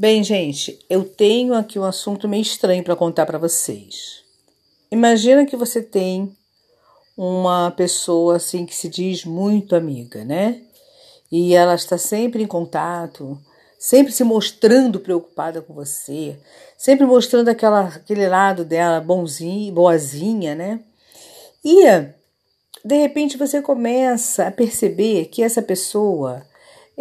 Bem, gente, eu tenho aqui um assunto meio estranho para contar para vocês. Imagina que você tem uma pessoa assim que se diz muito amiga, né? E ela está sempre em contato, sempre se mostrando preocupada com você, sempre mostrando aquela, aquele lado dela bonzinho, boazinha, né? E de repente você começa a perceber que essa pessoa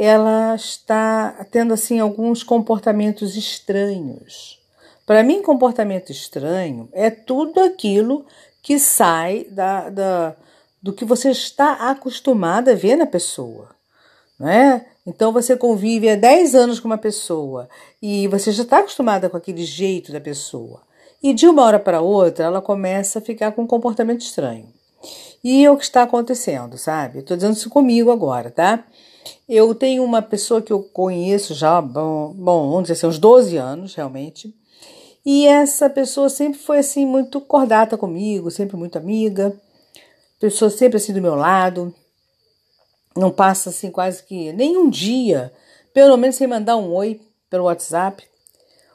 ela está tendo assim alguns comportamentos estranhos. Para mim, comportamento estranho é tudo aquilo que sai da, da, do que você está acostumada a ver na pessoa. Né? Então você convive há 10 anos com uma pessoa e você já está acostumada com aquele jeito da pessoa. E de uma hora para outra ela começa a ficar com um comportamento estranho. E é o que está acontecendo, sabe? Estou dizendo isso comigo agora, tá? Eu tenho uma pessoa que eu conheço já, bom, bom vamos dizer assim, uns 12 anos, realmente. E essa pessoa sempre foi assim, muito cordata comigo, sempre muito amiga. Pessoa sempre assim do meu lado. Não passa assim quase que nenhum dia, pelo menos sem mandar um oi pelo WhatsApp.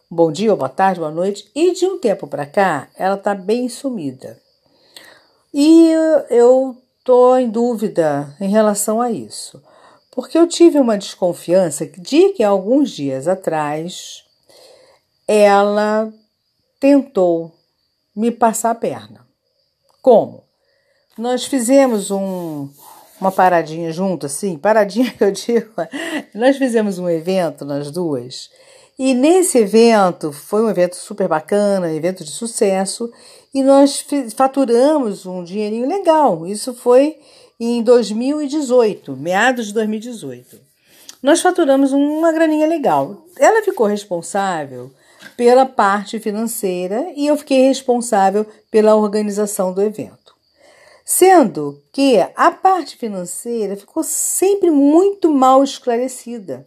Bom dia, boa tarde, boa noite. E de um tempo para cá, ela tá bem sumida. E eu tô em dúvida em relação a isso porque eu tive uma desconfiança de que alguns dias atrás ela tentou me passar a perna. Como? Nós fizemos um, uma paradinha junto, assim, paradinha que eu digo, nós fizemos um evento nas duas, e nesse evento foi um evento super bacana, um evento de sucesso, e nós faturamos um dinheirinho legal. Isso foi em 2018, meados de 2018. Nós faturamos uma graninha legal. Ela ficou responsável pela parte financeira e eu fiquei responsável pela organização do evento. Sendo que a parte financeira ficou sempre muito mal esclarecida.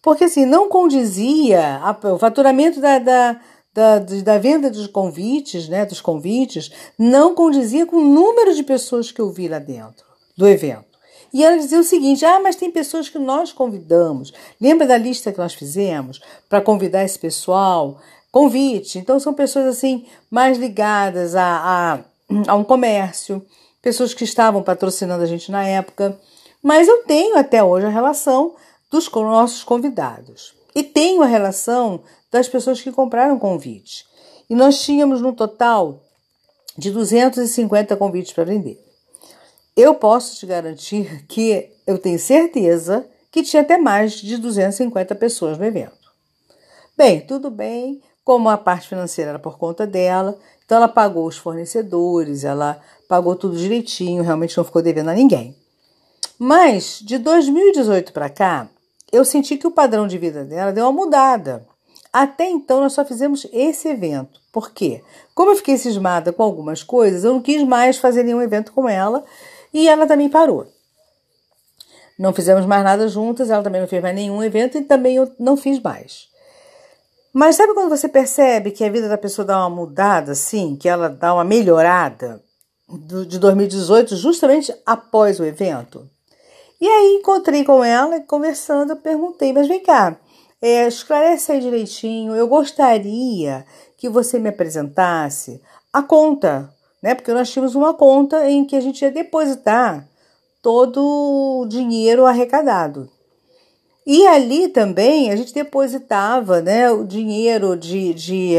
Porque assim, não condizia, o faturamento da, da da, da venda dos convites, né, dos convites, não condizia com o número de pessoas que eu vi lá dentro do evento. E ela dizia o seguinte: ah, mas tem pessoas que nós convidamos. Lembra da lista que nós fizemos para convidar esse pessoal? Convite. Então, são pessoas assim mais ligadas a, a, a um comércio, pessoas que estavam patrocinando a gente na época. Mas eu tenho até hoje a relação dos nossos convidados. E tenho a relação das pessoas que compraram convite. E nós tínhamos no total de 250 convites para vender. Eu posso te garantir que eu tenho certeza que tinha até mais de 250 pessoas no evento. Bem, tudo bem, como a parte financeira era por conta dela, então ela pagou os fornecedores, ela pagou tudo direitinho, realmente não ficou devendo a ninguém. Mas de 2018 para cá, eu senti que o padrão de vida dela deu uma mudada. Até então nós só fizemos esse evento. Por quê? Como eu fiquei cismada com algumas coisas, eu não quis mais fazer nenhum evento com ela e ela também parou. Não fizemos mais nada juntas, ela também não fez mais nenhum evento e também eu não fiz mais. Mas sabe quando você percebe que a vida da pessoa dá uma mudada, assim, que ela dá uma melhorada de 2018, justamente após o evento? E aí encontrei com ela conversando, eu perguntei, mas vem cá, é, esclarece aí direitinho. Eu gostaria que você me apresentasse a conta, né? Porque nós tínhamos uma conta em que a gente ia depositar todo o dinheiro arrecadado. E ali também a gente depositava né, o dinheiro de, de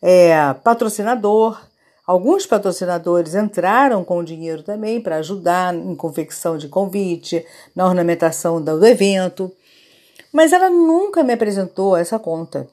é, patrocinador. Alguns patrocinadores entraram com o dinheiro também para ajudar em confecção de convite, na ornamentação do evento. Mas ela nunca me apresentou essa conta.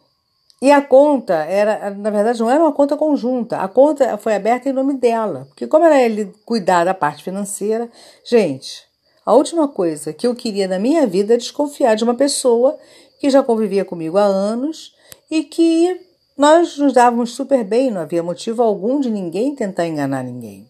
E a conta era, na verdade, não era uma conta conjunta. A conta foi aberta em nome dela. Porque, como era ele cuidar da parte financeira, gente, a última coisa que eu queria na minha vida é desconfiar de uma pessoa que já convivia comigo há anos e que nós nos dávamos super bem, não havia motivo algum de ninguém tentar enganar ninguém.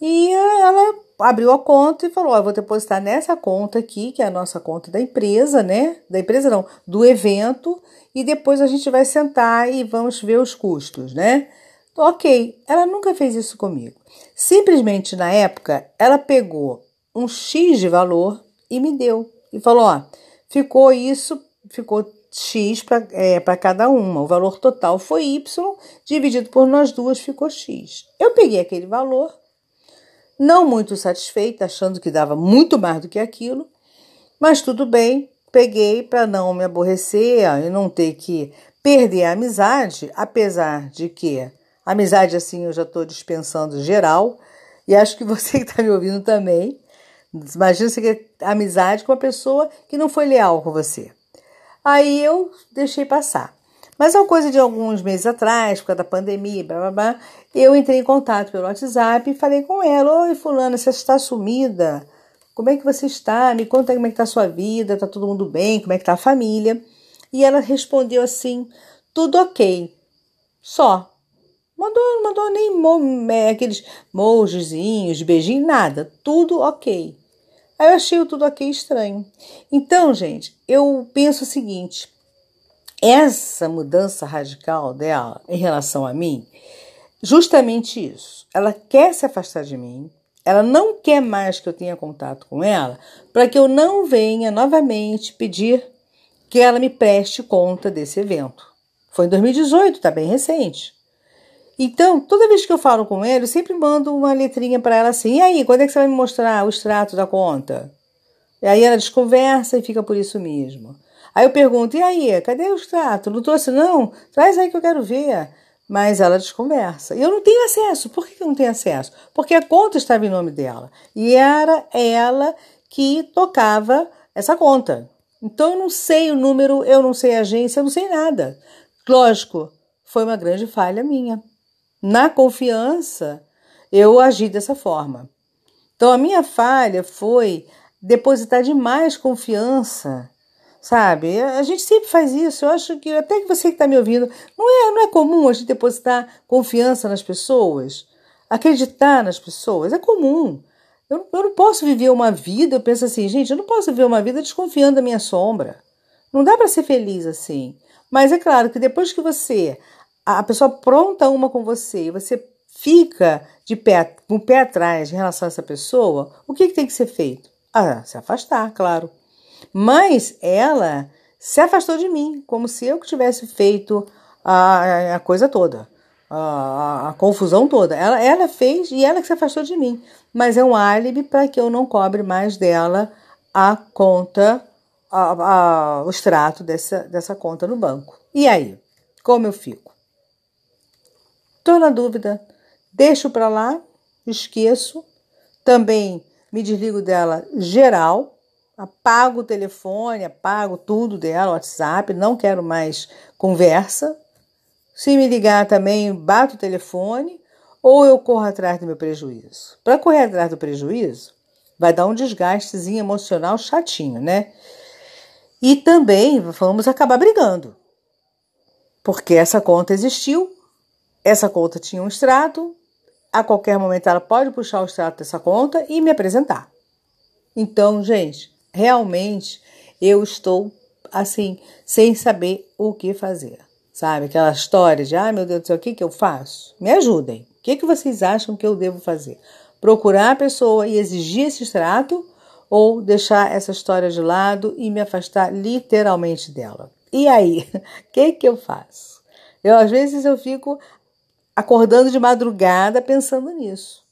E ela abriu a conta e falou: vou depositar nessa conta aqui, que é a nossa conta da empresa, né? Da empresa não, do evento, e depois a gente vai sentar e vamos ver os custos, né? Ok, ela nunca fez isso comigo. Simplesmente na época, ela pegou um X de valor e me deu. E falou: ó, ficou isso ficou X para é, cada uma. O valor total foi Y, dividido por nós duas ficou X. Eu peguei aquele valor, não muito satisfeita, achando que dava muito mais do que aquilo, mas tudo bem, peguei para não me aborrecer e não ter que perder a amizade, apesar de que amizade assim eu já estou dispensando geral, e acho que você que está me ouvindo também. Imagina você ter amizade com uma pessoa que não foi leal com você. Aí eu deixei passar. Mas uma coisa de alguns meses atrás, por causa da pandemia, blá, blá, blá, eu entrei em contato pelo WhatsApp e falei com ela: Oi, Fulana, você está sumida? Como é que você está? Me conta como é que está a sua vida, está todo mundo bem, como é que está a família? E ela respondeu assim: tudo ok. Só. Mandou, mandou nem mo, é, aqueles mojizinhos, beijinho, nada. Tudo ok. Aí eu achei o tudo ok estranho. Então, gente, eu penso o seguinte: essa mudança radical dela em relação a mim, justamente isso. Ela quer se afastar de mim, ela não quer mais que eu tenha contato com ela, para que eu não venha novamente pedir que ela me preste conta desse evento. Foi em 2018, tá bem recente. Então, toda vez que eu falo com ela, eu sempre mando uma letrinha para ela assim: e aí, quando é que você vai me mostrar o extrato da conta? E aí ela desconversa e fica por isso mesmo. Aí eu pergunto: e aí, cadê o extrato? Não trouxe, não? Traz aí que eu quero ver. Mas ela desconversa. E eu não tenho acesso. Por que eu não tenho acesso? Porque a conta estava em nome dela. E era ela que tocava essa conta. Então eu não sei o número, eu não sei a agência, eu não sei nada. Lógico, foi uma grande falha minha. Na confiança, eu agi dessa forma. Então a minha falha foi depositar demais confiança, sabe? A gente sempre faz isso. Eu acho que até que você que está me ouvindo, não é, não é comum a gente depositar confiança nas pessoas, acreditar nas pessoas. É comum. Eu, eu não posso viver uma vida, eu penso assim, gente, eu não posso viver uma vida desconfiando da minha sombra. Não dá para ser feliz assim. Mas é claro que depois que você a pessoa pronta uma com você você fica de pé, com o pé atrás em relação a essa pessoa, o que, que tem que ser feito? Ah, se afastar, claro. Mas ela se afastou de mim, como se eu que tivesse feito a, a coisa toda, a, a, a, confusão toda. Ela, ela fez e ela que se afastou de mim. Mas é um álibi para que eu não cobre mais dela a conta, o extrato dessa, dessa conta no banco. E aí, como eu fico? Estou na dúvida. Deixo para lá, esqueço. Também me desligo dela geral. Apago o telefone, apago tudo dela, WhatsApp. Não quero mais conversa. Se me ligar também, bato o telefone ou eu corro atrás do meu prejuízo. Para correr atrás do prejuízo, vai dar um desgastezinho emocional chatinho, né? E também vamos acabar brigando. Porque essa conta existiu, essa conta tinha um extrato, a qualquer momento ela pode puxar o extrato dessa conta e me apresentar. Então, gente, realmente eu estou assim, sem saber o que fazer. Sabe? Aquela história de, ah, meu Deus do céu, o que, que eu faço? Me ajudem. O que, que vocês acham que eu devo fazer? Procurar a pessoa e exigir esse extrato ou deixar essa história de lado e me afastar literalmente dela? E aí, o que, que eu faço? Eu, às vezes eu fico acordando de madrugada pensando nisso.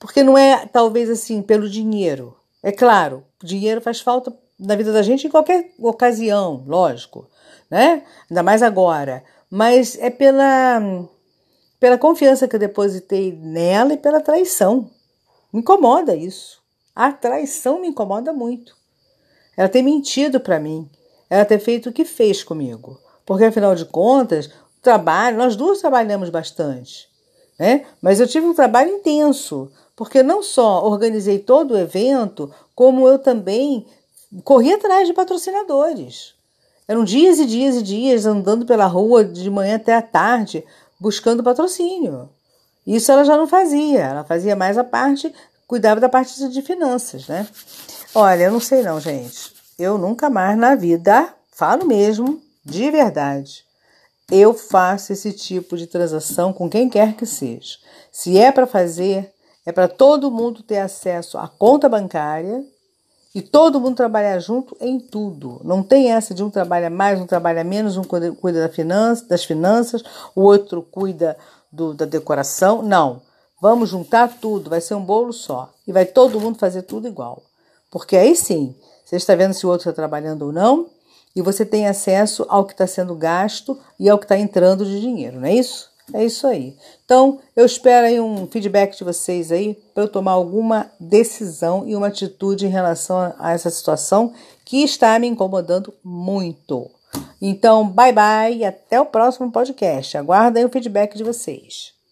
Porque não é talvez assim pelo dinheiro. É claro, dinheiro faz falta na vida da gente em qualquer ocasião, lógico, né? Ainda mais agora. Mas é pela pela confiança que eu depositei nela e pela traição. Me incomoda isso. A traição me incomoda muito. Ela ter mentido para mim, ela ter feito o que fez comigo. Porque afinal de contas, trabalho, nós duas trabalhamos bastante, né? Mas eu tive um trabalho intenso, porque não só organizei todo o evento, como eu também corri atrás de patrocinadores. Eram dias e dias e dias andando pela rua de manhã até a tarde buscando patrocínio. Isso ela já não fazia, ela fazia mais a parte, cuidava da parte de finanças, né? Olha, eu não sei não, gente. Eu nunca mais na vida, falo mesmo, de verdade, eu faço esse tipo de transação com quem quer que seja. Se é para fazer, é para todo mundo ter acesso à conta bancária E todo mundo trabalhar junto em tudo. Não tem essa de um trabalha mais, um trabalha menos, um cuida da finança, das finanças, o outro cuida do, da decoração. Não. Vamos juntar tudo, vai ser um bolo só. E vai todo mundo fazer tudo igual. Porque aí sim, você está vendo se o outro está trabalhando ou não, e você tem acesso ao que está sendo gasto e ao que está entrando de dinheiro, não é isso? É isso aí. Então, eu espero aí um feedback de vocês aí para eu tomar alguma decisão e uma atitude em relação a essa situação que está me incomodando muito. Então, bye bye e até o próximo podcast. Aguardem o feedback de vocês.